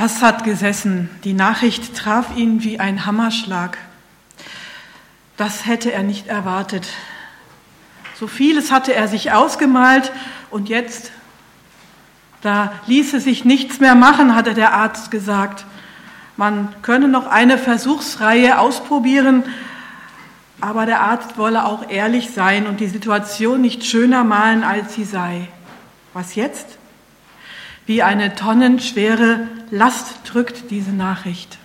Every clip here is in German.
Assad gesessen. Die Nachricht traf ihn wie ein Hammerschlag. Das hätte er nicht erwartet. So vieles hatte er sich ausgemalt und jetzt, da ließe sich nichts mehr machen, hatte der Arzt gesagt. Man könne noch eine Versuchsreihe ausprobieren, aber der Arzt wolle auch ehrlich sein und die Situation nicht schöner malen, als sie sei. Was jetzt? Wie eine tonnenschwere Last drückt diese Nachricht.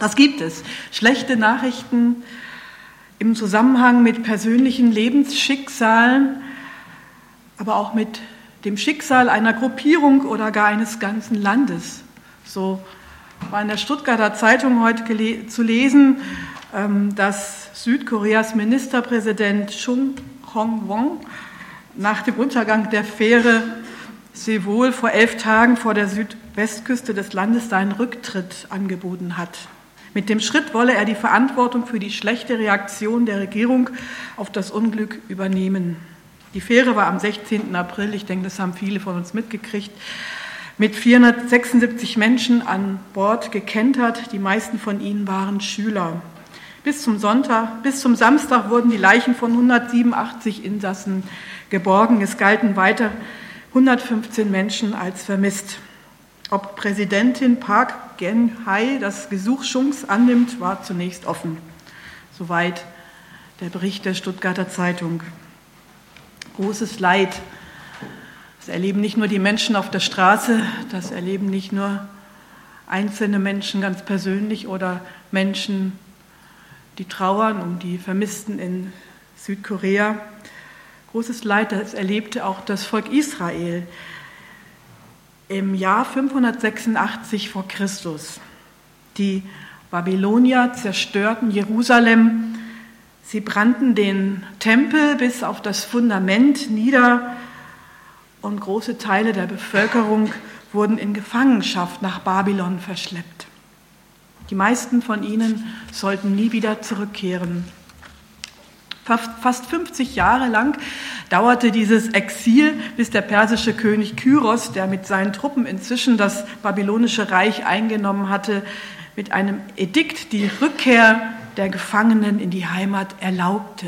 Das gibt es. Schlechte Nachrichten im Zusammenhang mit persönlichen Lebensschicksalen, aber auch mit dem Schicksal einer Gruppierung oder gar eines ganzen Landes. So war in der Stuttgarter Zeitung heute zu lesen, ähm, dass Südkoreas Ministerpräsident Chung Hong-won nach dem Untergang der Fähre Seoul vor elf Tagen vor der Südwestküste des Landes seinen Rücktritt angeboten hat. Mit dem Schritt wolle er die Verantwortung für die schlechte Reaktion der Regierung auf das Unglück übernehmen. Die Fähre war am 16. April, ich denke, das haben viele von uns mitgekriegt, mit 476 Menschen an Bord gekentert. Die meisten von ihnen waren Schüler. Bis zum Sonntag, bis zum Samstag wurden die Leichen von 187 Insassen geborgen. Es galten weiter 115 Menschen als vermisst. Ob Präsidentin Park Gen-hye das Gesuch Schunks annimmt, war zunächst offen. Soweit der Bericht der Stuttgarter Zeitung. Großes Leid. Das erleben nicht nur die Menschen auf der Straße, das erleben nicht nur einzelne Menschen ganz persönlich oder Menschen die trauern um die Vermissten in Südkorea. Großes Leid, das erlebte auch das Volk Israel im Jahr 586 vor Christus. Die Babylonier zerstörten Jerusalem, sie brannten den Tempel bis auf das Fundament nieder und große Teile der Bevölkerung wurden in Gefangenschaft nach Babylon verschleppt. Die meisten von ihnen sollten nie wieder zurückkehren. Fast 50 Jahre lang dauerte dieses Exil, bis der persische König Kyros, der mit seinen Truppen inzwischen das babylonische Reich eingenommen hatte, mit einem Edikt die Rückkehr der Gefangenen in die Heimat erlaubte.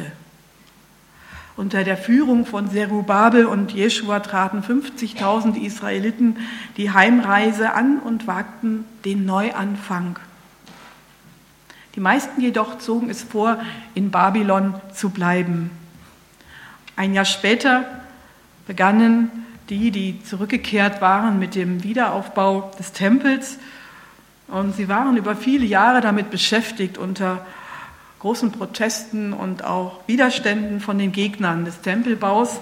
Unter der Führung von Zerubabel und Jeschua traten 50.000 Israeliten die Heimreise an und wagten den Neuanfang. Die meisten jedoch zogen es vor, in Babylon zu bleiben. Ein Jahr später begannen die, die zurückgekehrt waren, mit dem Wiederaufbau des Tempels. Und sie waren über viele Jahre damit beschäftigt, unter großen Protesten und auch Widerständen von den Gegnern des Tempelbaus.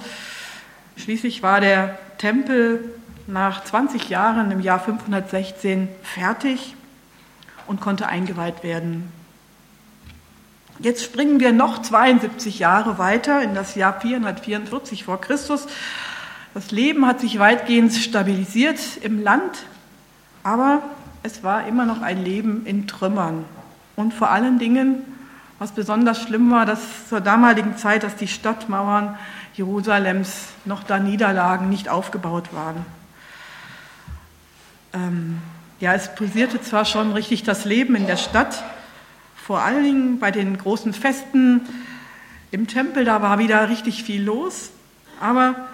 Schließlich war der Tempel nach 20 Jahren im Jahr 516 fertig und konnte eingeweiht werden. Jetzt springen wir noch 72 Jahre weiter in das Jahr 444 vor Christus. Das Leben hat sich weitgehend stabilisiert im Land, aber es war immer noch ein Leben in Trümmern. Und vor allen Dingen, was besonders schlimm war, dass zur damaligen Zeit, dass die Stadtmauern Jerusalems noch da niederlagen, nicht aufgebaut waren. Ähm, ja, es pulsierte zwar schon richtig das Leben in der Stadt, vor allen Dingen bei den großen Festen im Tempel, da war wieder richtig viel los, aber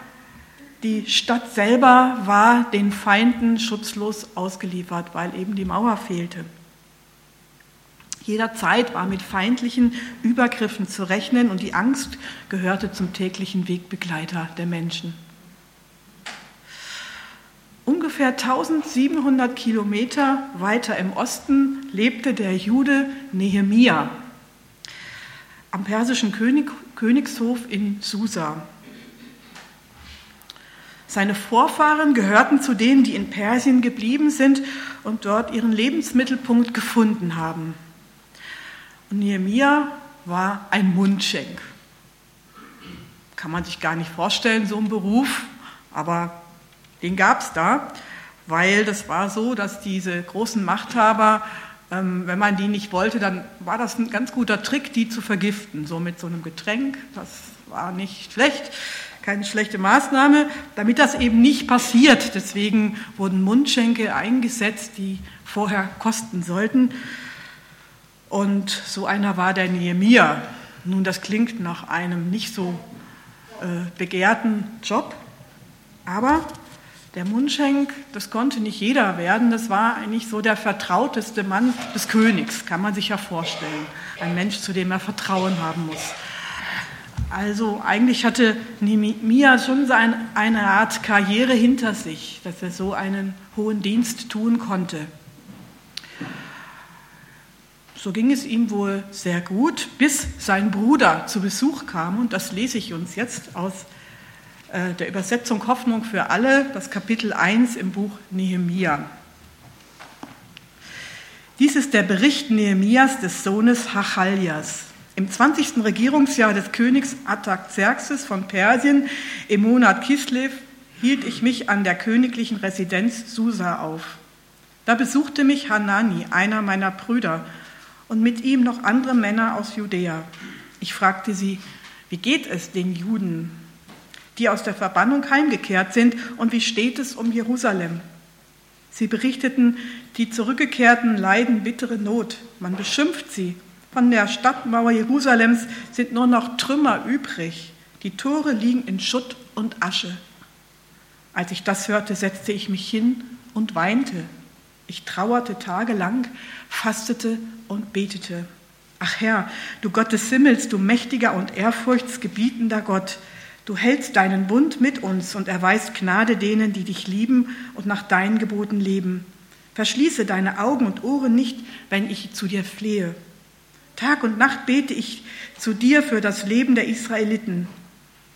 die Stadt selber war den Feinden schutzlos ausgeliefert, weil eben die Mauer fehlte. Jederzeit war mit feindlichen Übergriffen zu rechnen und die Angst gehörte zum täglichen Wegbegleiter der Menschen. Ungefähr 1700 Kilometer weiter im Osten lebte der Jude Nehemia am persischen König, Königshof in Susa. Seine Vorfahren gehörten zu denen, die in Persien geblieben sind und dort ihren Lebensmittelpunkt gefunden haben. Und Nehemia war ein Mundschenk. Kann man sich gar nicht vorstellen, so ein Beruf, aber den gab es da, weil das war so, dass diese großen Machthaber, ähm, wenn man die nicht wollte, dann war das ein ganz guter Trick, die zu vergiften. So mit so einem Getränk, das war nicht schlecht. keine schlechte Maßnahme, damit das eben nicht passiert. Deswegen wurden Mundschenke eingesetzt, die vorher kosten sollten. Und so einer war der Nehemia. Nun, das klingt nach einem nicht so äh, begehrten Job, aber der Mundschenk, das konnte nicht jeder werden, das war eigentlich so der vertrauteste Mann des Königs, kann man sich ja vorstellen. Ein Mensch, zu dem er Vertrauen haben muss. Also eigentlich hatte Nehemia schon eine Art Karriere hinter sich, dass er so einen hohen Dienst tun konnte. So ging es ihm wohl sehr gut, bis sein Bruder zu Besuch kam. Und das lese ich uns jetzt aus der Übersetzung Hoffnung für alle, das Kapitel 1 im Buch Nehemia. Dies ist der Bericht Nehemias des Sohnes Hachaljas. Im 20. Regierungsjahr des Königs Artaxerxes von Persien im Monat Kislev hielt ich mich an der königlichen Residenz Susa auf. Da besuchte mich Hanani, einer meiner Brüder, und mit ihm noch andere Männer aus Judäa. Ich fragte sie, wie geht es den Juden, die aus der Verbannung heimgekehrt sind, und wie steht es um Jerusalem? Sie berichteten, die Zurückgekehrten leiden bittere Not. Man beschimpft sie von der Stadtmauer Jerusalems sind nur noch Trümmer übrig. Die Tore liegen in Schutt und Asche. Als ich das hörte, setzte ich mich hin und weinte. Ich trauerte tagelang, fastete und betete. Ach Herr, du Gott des Himmels, du mächtiger und ehrfurchtsgebietender Gott, du hältst deinen Bund mit uns und erweist Gnade denen, die dich lieben und nach deinen Geboten leben. Verschließe deine Augen und Ohren nicht, wenn ich zu dir flehe. Tag und Nacht bete ich zu dir für das Leben der Israeliten.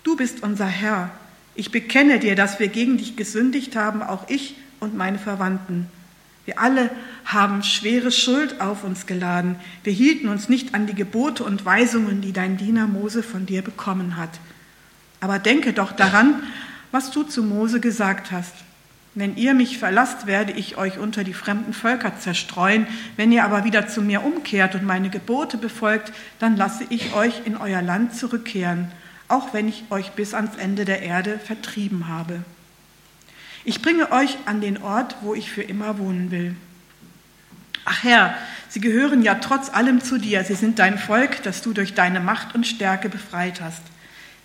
Du bist unser Herr. Ich bekenne dir, dass wir gegen dich gesündigt haben, auch ich und meine Verwandten. Wir alle haben schwere Schuld auf uns geladen. Wir hielten uns nicht an die Gebote und Weisungen, die dein Diener Mose von dir bekommen hat. Aber denke doch daran, was du zu Mose gesagt hast. Wenn ihr mich verlasst, werde ich euch unter die fremden Völker zerstreuen. Wenn ihr aber wieder zu mir umkehrt und meine Gebote befolgt, dann lasse ich euch in euer Land zurückkehren, auch wenn ich euch bis ans Ende der Erde vertrieben habe. Ich bringe euch an den Ort, wo ich für immer wohnen will. Ach Herr, sie gehören ja trotz allem zu dir. Sie sind dein Volk, das du durch deine Macht und Stärke befreit hast.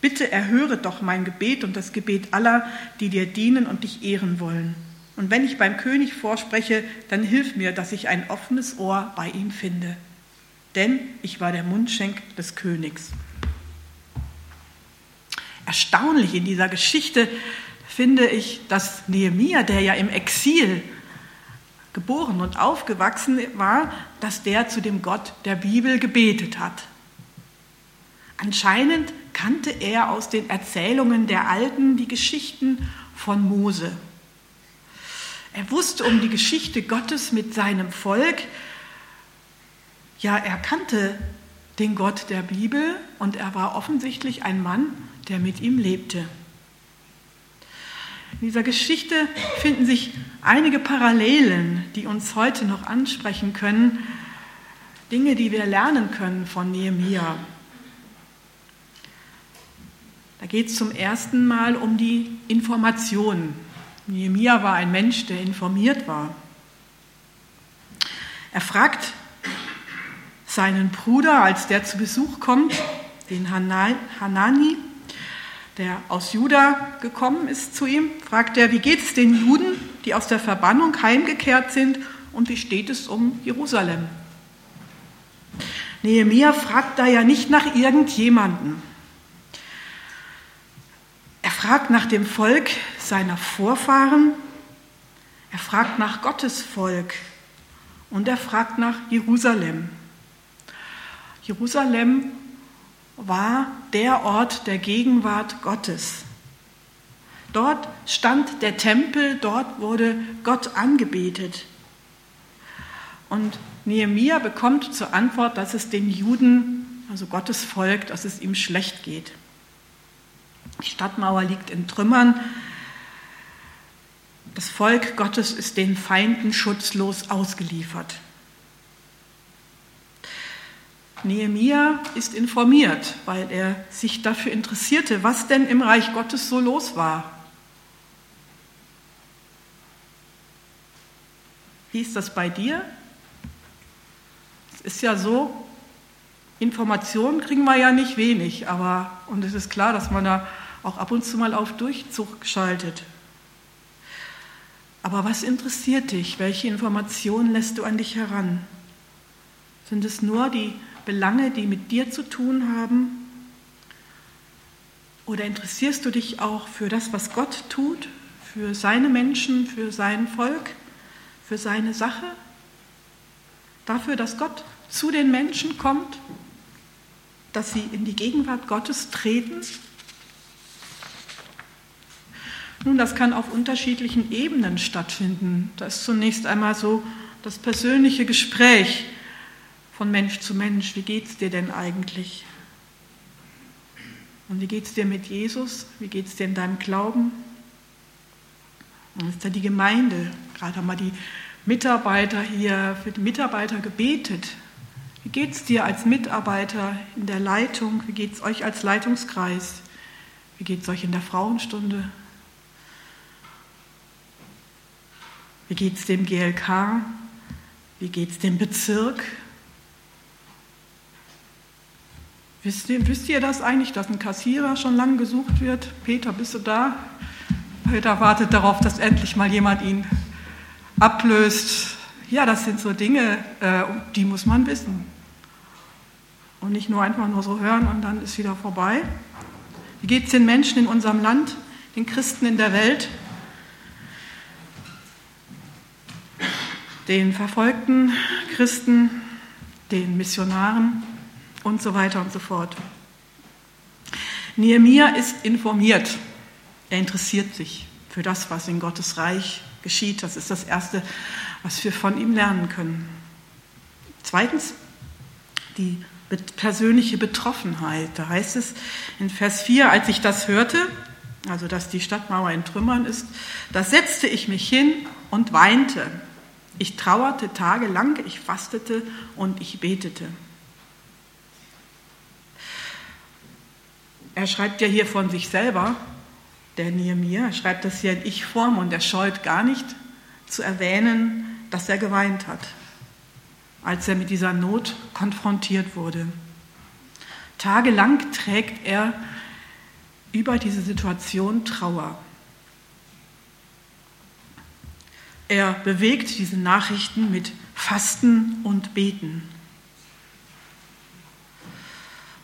Bitte erhöre doch mein Gebet und das Gebet aller, die dir dienen und dich ehren wollen. Und wenn ich beim König vorspreche, dann hilf mir, dass ich ein offenes Ohr bei ihm finde. Denn ich war der Mundschenk des Königs. Erstaunlich in dieser Geschichte finde ich, dass Nehemia, der ja im Exil geboren und aufgewachsen war, dass der zu dem Gott der Bibel gebetet hat. Anscheinend kannte er aus den Erzählungen der Alten die Geschichten von Mose. Er wusste um die Geschichte Gottes mit seinem Volk. Ja, er kannte den Gott der Bibel und er war offensichtlich ein Mann, der mit ihm lebte. In dieser Geschichte finden sich einige Parallelen, die uns heute noch ansprechen können, Dinge, die wir lernen können von Nehemia. Da geht es zum ersten Mal um die Information. Nehemia war ein Mensch, der informiert war. Er fragt seinen Bruder, als der zu Besuch kommt, den Hanani, der aus Juda gekommen ist zu ihm, fragt er, wie geht es den Juden, die aus der Verbannung heimgekehrt sind und wie steht es um Jerusalem? Nehemia fragt da ja nicht nach irgendjemanden. Fragt nach dem Volk seiner Vorfahren, er fragt nach Gottes Volk und er fragt nach Jerusalem. Jerusalem war der Ort der Gegenwart Gottes. Dort stand der Tempel, dort wurde Gott angebetet. Und Nehemia bekommt zur Antwort, dass es den Juden, also Gottes Volk, dass es ihm schlecht geht. Die Stadtmauer liegt in Trümmern. Das Volk Gottes ist den Feinden schutzlos ausgeliefert. Nehemia ist informiert, weil er sich dafür interessierte, was denn im Reich Gottes so los war. Wie ist das bei dir? Es ist ja so, Informationen kriegen wir ja nicht wenig, aber und es ist klar, dass man da auch ab und zu mal auf Durchzug schaltet. Aber was interessiert dich? Welche Informationen lässt du an dich heran? Sind es nur die Belange, die mit dir zu tun haben? Oder interessierst du dich auch für das, was Gott tut, für seine Menschen, für sein Volk, für seine Sache? Dafür, dass Gott zu den Menschen kommt, dass sie in die Gegenwart Gottes treten? Nun, das kann auf unterschiedlichen Ebenen stattfinden. Da ist zunächst einmal so das persönliche Gespräch von Mensch zu Mensch. Wie geht es dir denn eigentlich? Und wie geht es dir mit Jesus? Wie geht es dir in deinem Glauben? Und ist da die Gemeinde. Gerade haben wir die Mitarbeiter hier, für die Mitarbeiter gebetet. Wie geht es dir als Mitarbeiter in der Leitung? Wie geht es euch als Leitungskreis? Wie geht es euch in der Frauenstunde? Wie geht es dem GLK? Wie geht es dem Bezirk? Wisst ihr, wisst ihr das eigentlich, dass ein Kassierer schon lange gesucht wird? Peter, bist du da? Peter wartet darauf, dass endlich mal jemand ihn ablöst. Ja, das sind so Dinge, äh, die muss man wissen. Und nicht nur einfach nur so hören und dann ist wieder vorbei. Wie geht es den Menschen in unserem Land, den Christen in der Welt, den verfolgten Christen, den Missionaren? und so weiter und so fort. Nehemia ist informiert. Er interessiert sich für das, was in Gottes Reich geschieht. Das ist das Erste, was wir von ihm lernen können. Zweitens, die persönliche Betroffenheit. Da heißt es in Vers 4, als ich das hörte, also dass die Stadtmauer in Trümmern ist, da setzte ich mich hin und weinte. Ich trauerte tagelang, ich fastete und ich betete. Er schreibt ja hier von sich selber, der Nehemiah, er schreibt das hier in Ich-Form und er scheut gar nicht zu erwähnen, dass er geweint hat, als er mit dieser Not konfrontiert wurde. Tagelang trägt er über diese Situation Trauer. Er bewegt diese Nachrichten mit Fasten und Beten.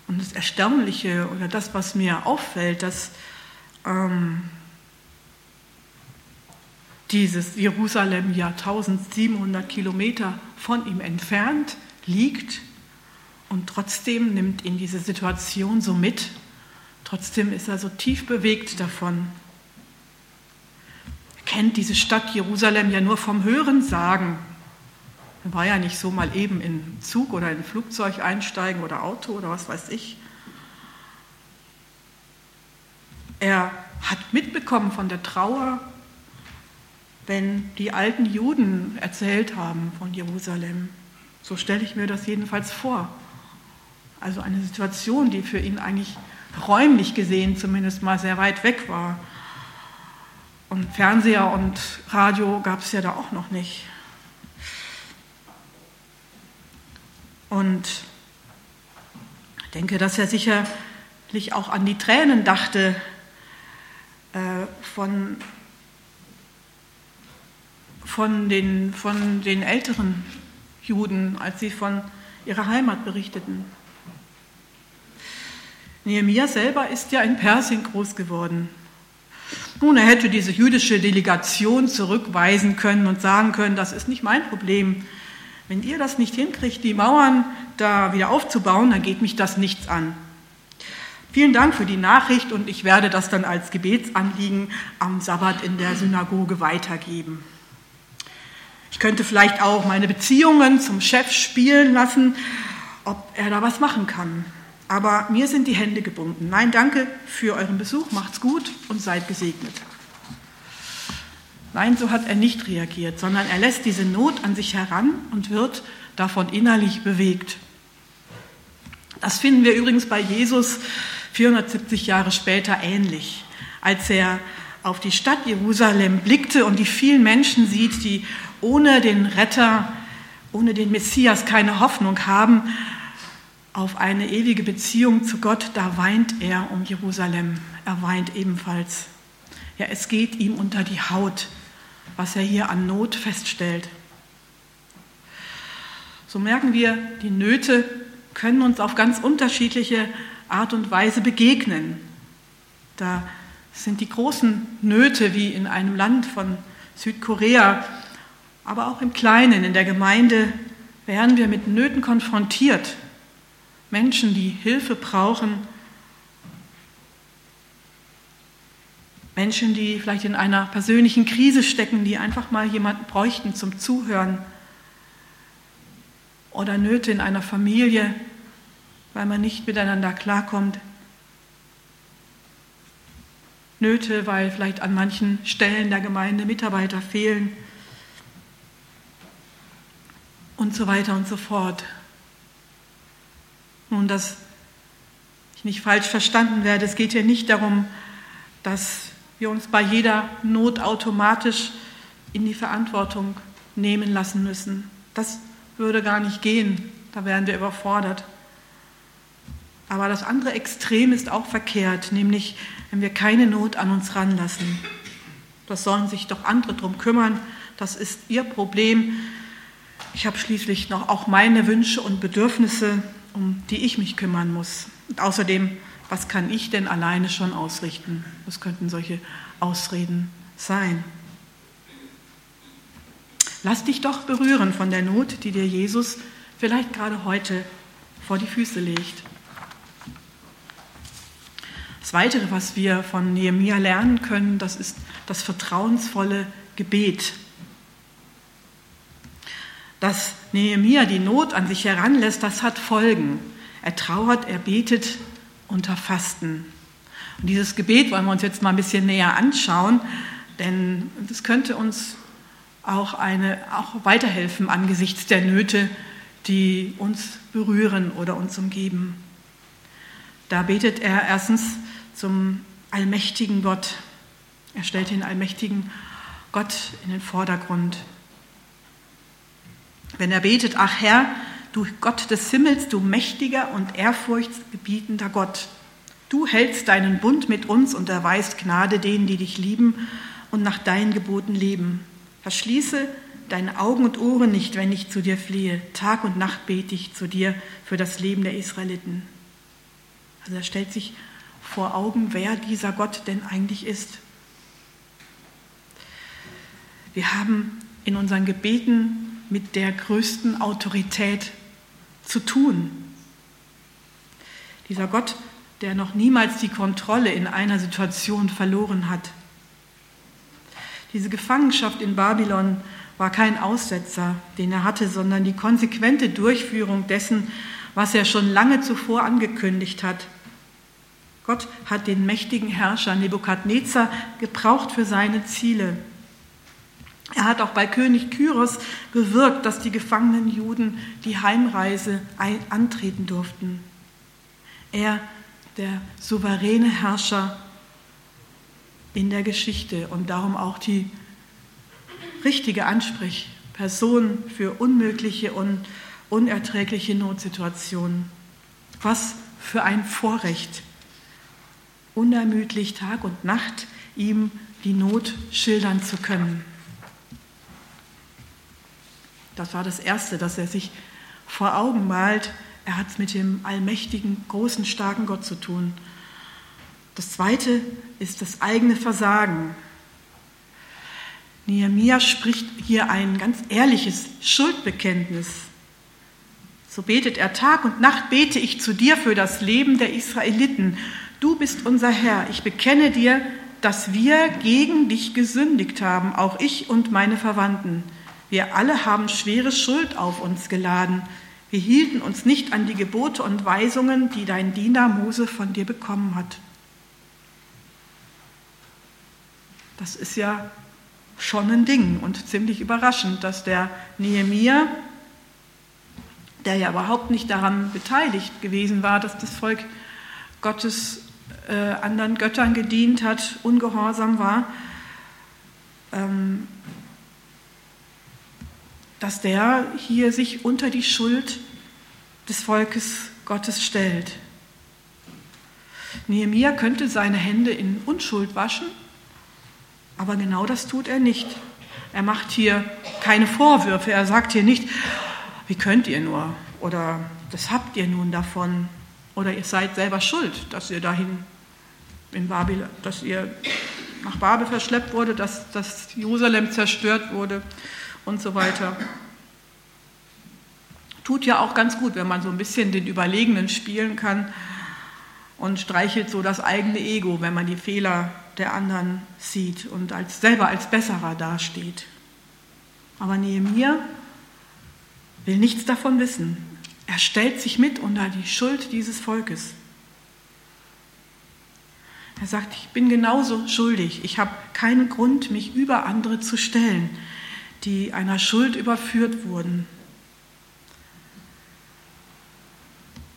Und das Erstaunliche oder das, was mir auffällt, dass ähm, dieses Jerusalem ja 1700 Kilometer von ihm entfernt liegt und trotzdem nimmt ihn diese Situation so mit. Trotzdem ist er so tief bewegt davon. Kennt diese Stadt Jerusalem ja nur vom Hören sagen. Man war ja nicht so mal eben in Zug oder in Flugzeug einsteigen oder Auto oder was weiß ich. Er hat mitbekommen von der Trauer, wenn die alten Juden erzählt haben von Jerusalem. So stelle ich mir das jedenfalls vor. Also eine Situation, die für ihn eigentlich räumlich gesehen zumindest mal sehr weit weg war. Und Fernseher und Radio gab es ja da auch noch nicht. Und ich denke, dass er sicherlich auch an die Tränen dachte äh, von, von, den, von den älteren Juden, als sie von ihrer Heimat berichteten. Nehemiah selber ist ja in Persien groß geworden. Nun, er hätte diese jüdische Delegation zurückweisen können und sagen können, das ist nicht mein Problem. Wenn ihr das nicht hinkriegt, die Mauern da wieder aufzubauen, dann geht mich das nichts an. Vielen Dank für die Nachricht und ich werde das dann als Gebetsanliegen am Sabbat in der Synagoge weitergeben. Ich könnte vielleicht auch meine Beziehungen zum Chef spielen lassen, ob er da was machen kann. Aber mir sind die Hände gebunden. Nein, danke für euren Besuch, macht's gut und seid gesegnet. Nein, so hat er nicht reagiert, sondern er lässt diese Not an sich heran und wird davon innerlich bewegt. Das finden wir übrigens bei Jesus 470 Jahre später ähnlich, als er auf die Stadt Jerusalem blickte und die vielen Menschen sieht, die ohne den Retter, ohne den Messias keine Hoffnung haben auf eine ewige Beziehung zu Gott, da weint er um Jerusalem. Er weint ebenfalls. Ja, es geht ihm unter die Haut, was er hier an Not feststellt. So merken wir, die Nöte können uns auf ganz unterschiedliche Art und Weise begegnen. Da sind die großen Nöte wie in einem Land von Südkorea, aber auch im Kleinen, in der Gemeinde, werden wir mit Nöten konfrontiert. Menschen, die Hilfe brauchen, Menschen, die vielleicht in einer persönlichen Krise stecken, die einfach mal jemanden bräuchten zum Zuhören. Oder Nöte in einer Familie, weil man nicht miteinander klarkommt. Nöte, weil vielleicht an manchen Stellen der Gemeinde Mitarbeiter fehlen und so weiter und so fort. Dass ich nicht falsch verstanden werde, es geht hier nicht darum, dass wir uns bei jeder Not automatisch in die Verantwortung nehmen lassen müssen. Das würde gar nicht gehen, da wären wir überfordert. Aber das andere Extrem ist auch verkehrt, nämlich wenn wir keine Not an uns ranlassen. Das sollen sich doch andere drum kümmern, das ist ihr Problem. Ich habe schließlich noch auch meine Wünsche und Bedürfnisse, um die ich mich kümmern muss. Und außerdem was kann ich denn alleine schon ausrichten? Das könnten solche Ausreden sein. Lass dich doch berühren von der Not, die dir Jesus vielleicht gerade heute vor die Füße legt. Das Weitere, was wir von Nehemia lernen können, das ist das vertrauensvolle Gebet. Dass Nehemia die Not an sich heranlässt, das hat Folgen. Er trauert, er betet, unter Fasten. Und dieses Gebet wollen wir uns jetzt mal ein bisschen näher anschauen, denn das könnte uns auch, eine, auch weiterhelfen angesichts der Nöte, die uns berühren oder uns umgeben. Da betet er erstens zum allmächtigen Gott. Er stellt den allmächtigen Gott in den Vordergrund. Wenn er betet, ach Herr, Du Gott des Himmels, du mächtiger und ehrfurchtsgebietender Gott. Du hältst deinen Bund mit uns und erweist Gnade denen, die dich lieben und nach deinen Geboten leben. Verschließe deine Augen und Ohren nicht, wenn ich zu dir fliehe. Tag und Nacht bete ich zu dir für das Leben der Israeliten. Also er stellt sich vor Augen, wer dieser Gott denn eigentlich ist. Wir haben in unseren Gebeten mit der größten Autorität zu tun. Dieser Gott, der noch niemals die Kontrolle in einer Situation verloren hat. Diese Gefangenschaft in Babylon war kein Aussetzer, den er hatte, sondern die konsequente Durchführung dessen, was er schon lange zuvor angekündigt hat. Gott hat den mächtigen Herrscher Nebukadnezar gebraucht für seine Ziele. Er hat auch bei König Kyros bewirkt, dass die gefangenen Juden die Heimreise antreten durften. Er, der souveräne Herrscher in der Geschichte und darum auch die richtige Ansprechperson für unmögliche und unerträgliche Notsituationen. Was für ein Vorrecht, unermüdlich Tag und Nacht ihm die Not schildern zu können. Das war das Erste, dass er sich vor Augen malt. Er hat es mit dem allmächtigen, großen, starken Gott zu tun. Das Zweite ist das eigene Versagen. Nehemiah spricht hier ein ganz ehrliches Schuldbekenntnis. So betet er Tag und Nacht, bete ich zu dir für das Leben der Israeliten. Du bist unser Herr. Ich bekenne dir, dass wir gegen dich gesündigt haben, auch ich und meine Verwandten. Wir alle haben schwere Schuld auf uns geladen. Wir hielten uns nicht an die Gebote und Weisungen, die dein Diener Mose von dir bekommen hat. Das ist ja schon ein Ding und ziemlich überraschend, dass der Nehemia der ja überhaupt nicht daran beteiligt gewesen war, dass das Volk Gottes äh, anderen Göttern gedient hat, ungehorsam war, ähm, dass der hier sich unter die Schuld des Volkes Gottes stellt. Nehemiah könnte seine Hände in Unschuld waschen, aber genau das tut er nicht. Er macht hier keine Vorwürfe. Er sagt hier nicht, wie könnt ihr nur? Oder das habt ihr nun davon? Oder ihr seid selber schuld, dass ihr dahin in Babel, dass ihr nach Babel verschleppt wurde, dass, dass Jerusalem zerstört wurde und so weiter. Tut ja auch ganz gut, wenn man so ein bisschen den Überlegenen spielen kann und streichelt so das eigene Ego, wenn man die Fehler der anderen sieht und als, selber als Besserer dasteht. Aber Nehemiah will nichts davon wissen. Er stellt sich mit unter die Schuld dieses Volkes. Er sagt, ich bin genauso schuldig. Ich habe keinen Grund, mich über andere zu stellen, die einer Schuld überführt wurden.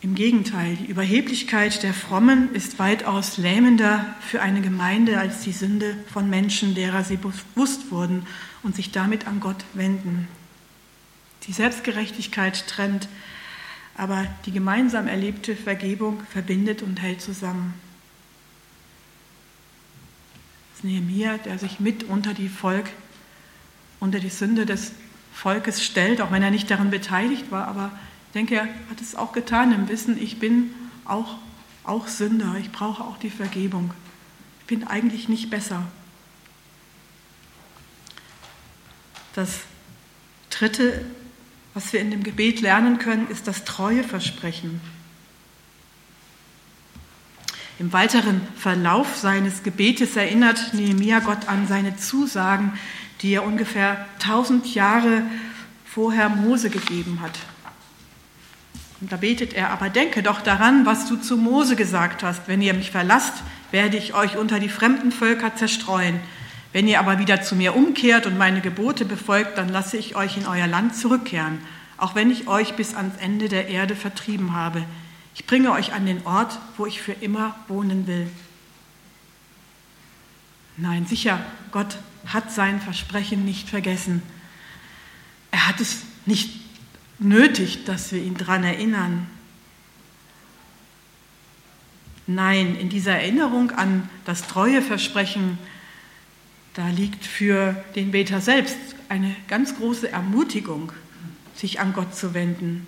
Im Gegenteil, die Überheblichkeit der Frommen ist weitaus lähmender für eine Gemeinde als die Sünde von Menschen, derer sie bewusst wurden und sich damit an Gott wenden. Die Selbstgerechtigkeit trennt, aber die gemeinsam erlebte Vergebung verbindet und hält zusammen. Das ist Nehemiah, der sich mit unter die Volk, unter die Sünde des Volkes stellt, auch wenn er nicht daran beteiligt war, aber ich denke, er hat es auch getan im Wissen, ich bin auch, auch Sünder, ich brauche auch die Vergebung. Ich bin eigentlich nicht besser. Das Dritte, was wir in dem Gebet lernen können, ist das Treueversprechen. Im weiteren Verlauf seines Gebetes erinnert Nehemia Gott an seine Zusagen, die er ungefähr tausend Jahre vorher Mose gegeben hat. Und da betet er, aber denke doch daran, was du zu Mose gesagt hast. Wenn ihr mich verlasst, werde ich euch unter die fremden Völker zerstreuen. Wenn ihr aber wieder zu mir umkehrt und meine Gebote befolgt, dann lasse ich euch in euer Land zurückkehren, auch wenn ich euch bis ans Ende der Erde vertrieben habe. Ich bringe euch an den Ort, wo ich für immer wohnen will. Nein, sicher, Gott hat sein Versprechen nicht vergessen. Er hat es nicht nötig, dass wir ihn daran erinnern. Nein, in dieser Erinnerung an das Treueversprechen, da liegt für den Beter selbst eine ganz große Ermutigung, sich an Gott zu wenden,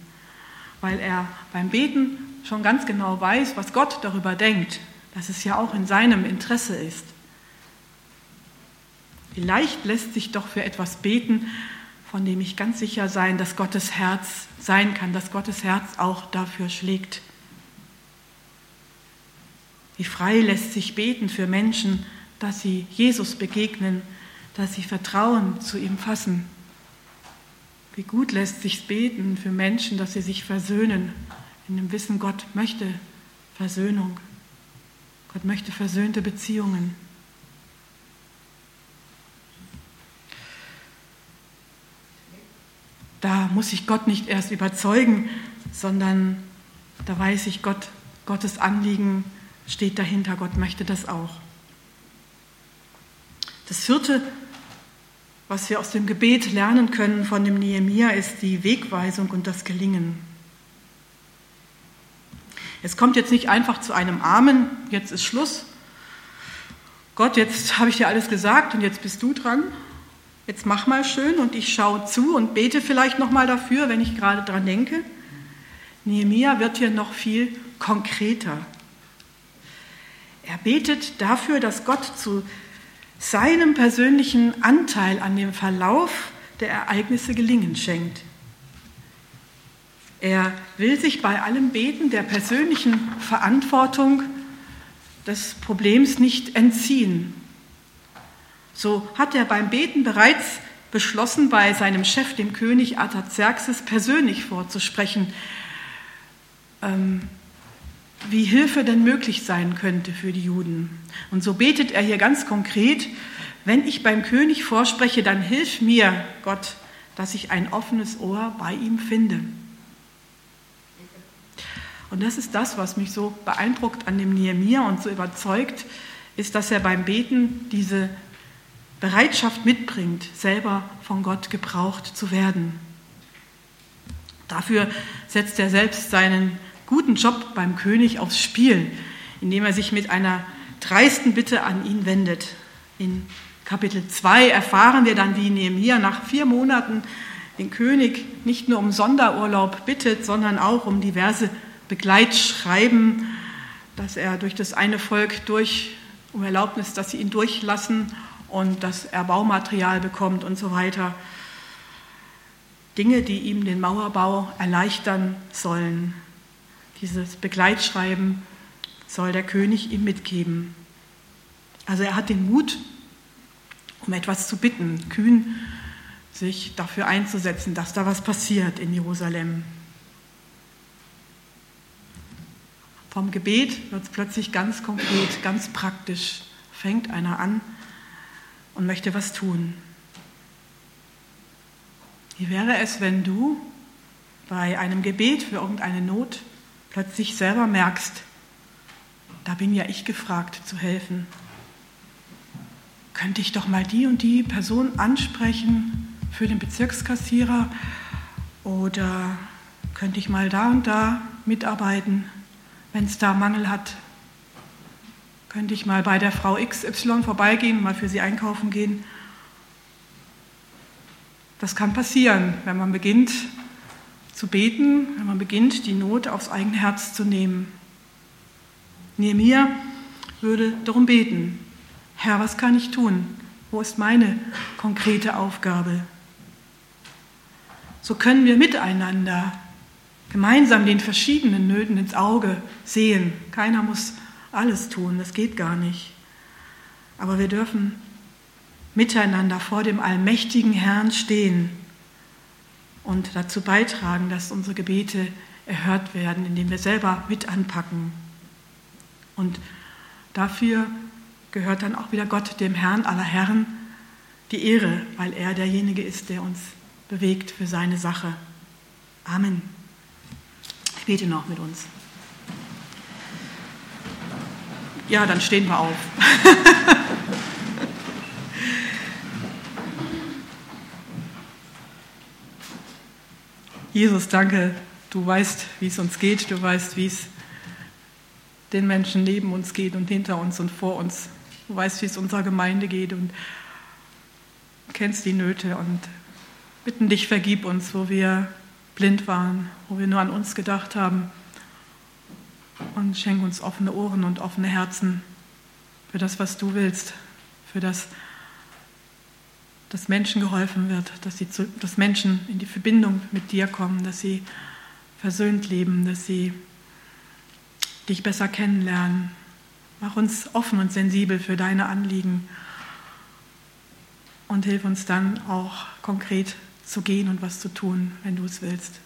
weil er beim Beten schon ganz genau weiß, was Gott darüber denkt, dass es ja auch in seinem Interesse ist. Vielleicht lässt sich doch für etwas beten, von dem ich ganz sicher sein, dass Gottes Herz sein kann, dass Gottes Herz auch dafür schlägt. Wie frei lässt sich beten für Menschen, dass sie Jesus begegnen, dass sie Vertrauen zu ihm fassen. Wie gut lässt sich beten für Menschen, dass sie sich versöhnen, in dem Wissen, Gott möchte Versöhnung. Gott möchte versöhnte Beziehungen. Da muss ich Gott nicht erst überzeugen, sondern da weiß ich, Gott, Gottes Anliegen steht dahinter. Gott möchte das auch. Das vierte, was wir aus dem Gebet lernen können von dem Nehemia, ist die Wegweisung und das Gelingen. Es kommt jetzt nicht einfach zu einem Amen, jetzt ist Schluss. Gott, jetzt habe ich dir alles gesagt und jetzt bist du dran, Jetzt mach mal schön und ich schaue zu und bete vielleicht noch mal dafür, wenn ich gerade dran denke. Nehemia wird hier noch viel konkreter. Er betet dafür, dass Gott zu seinem persönlichen Anteil an dem Verlauf der Ereignisse gelingen schenkt. Er will sich bei allem Beten der persönlichen Verantwortung des Problems nicht entziehen so hat er beim Beten bereits beschlossen, bei seinem Chef, dem König Artaxerxes, persönlich vorzusprechen, ähm, wie Hilfe denn möglich sein könnte für die Juden. Und so betet er hier ganz konkret, wenn ich beim König vorspreche, dann hilf mir, Gott, dass ich ein offenes Ohr bei ihm finde. Und das ist das, was mich so beeindruckt an dem Nehemiah und so überzeugt, ist, dass er beim Beten diese Bereitschaft mitbringt, selber von Gott gebraucht zu werden. Dafür setzt er selbst seinen guten Job beim König aufs Spiel, indem er sich mit einer dreisten Bitte an ihn wendet. In Kapitel 2 erfahren wir dann, wie Nehemiah nach vier Monaten den König nicht nur um Sonderurlaub bittet, sondern auch um diverse Begleitschreiben, dass er durch das eine Volk durch, um Erlaubnis, dass sie ihn durchlassen und dass er Baumaterial bekommt und so weiter. Dinge, die ihm den Mauerbau erleichtern sollen. Dieses Begleitschreiben soll der König ihm mitgeben. Also er hat den Mut, um etwas zu bitten, kühn sich dafür einzusetzen, dass da was passiert in Jerusalem. Vom Gebet wird es plötzlich ganz konkret, ganz praktisch. Fängt einer an und möchte was tun. Wie wäre es, wenn du bei einem Gebet für irgendeine Not plötzlich selber merkst, da bin ja ich gefragt zu helfen. Könnte ich doch mal die und die Person ansprechen für den Bezirkskassierer oder könnte ich mal da und da mitarbeiten, wenn es da Mangel hat? Könnte ich mal bei der Frau XY vorbeigehen, mal für sie einkaufen gehen? Das kann passieren, wenn man beginnt zu beten, wenn man beginnt, die Not aufs eigene Herz zu nehmen. Nehemiah würde darum beten, Herr, was kann ich tun? Wo ist meine konkrete Aufgabe? So können wir miteinander gemeinsam den verschiedenen Nöten ins Auge sehen. Keiner muss alles tun, das geht gar nicht. Aber wir dürfen miteinander vor dem allmächtigen Herrn stehen und dazu beitragen, dass unsere Gebete erhört werden, indem wir selber mit anpacken. Und dafür gehört dann auch wieder Gott, dem Herrn aller Herren, die Ehre, weil er derjenige ist, der uns bewegt für seine Sache. Amen. Ich bete noch mit uns. Ja, dann stehen wir auf. Jesus, danke, du weißt, wie es uns geht, du weißt, wie es den Menschen neben uns geht und hinter uns und vor uns. Du weißt, wie es unserer Gemeinde geht und kennst die Nöte und bitten dich, vergib uns, wo wir blind waren, wo wir nur an uns gedacht haben und schenk uns offene Ohren und offene Herzen für das, was du willst, für das, dass Menschen geholfen wird, dass, sie zu, dass Menschen in die Verbindung mit dir kommen, dass sie versöhnt leben, dass sie dich besser kennenlernen. Mach uns offen und sensibel für deine Anliegen und hilf uns dann auch konkret zu gehen und was zu tun, wenn du es willst.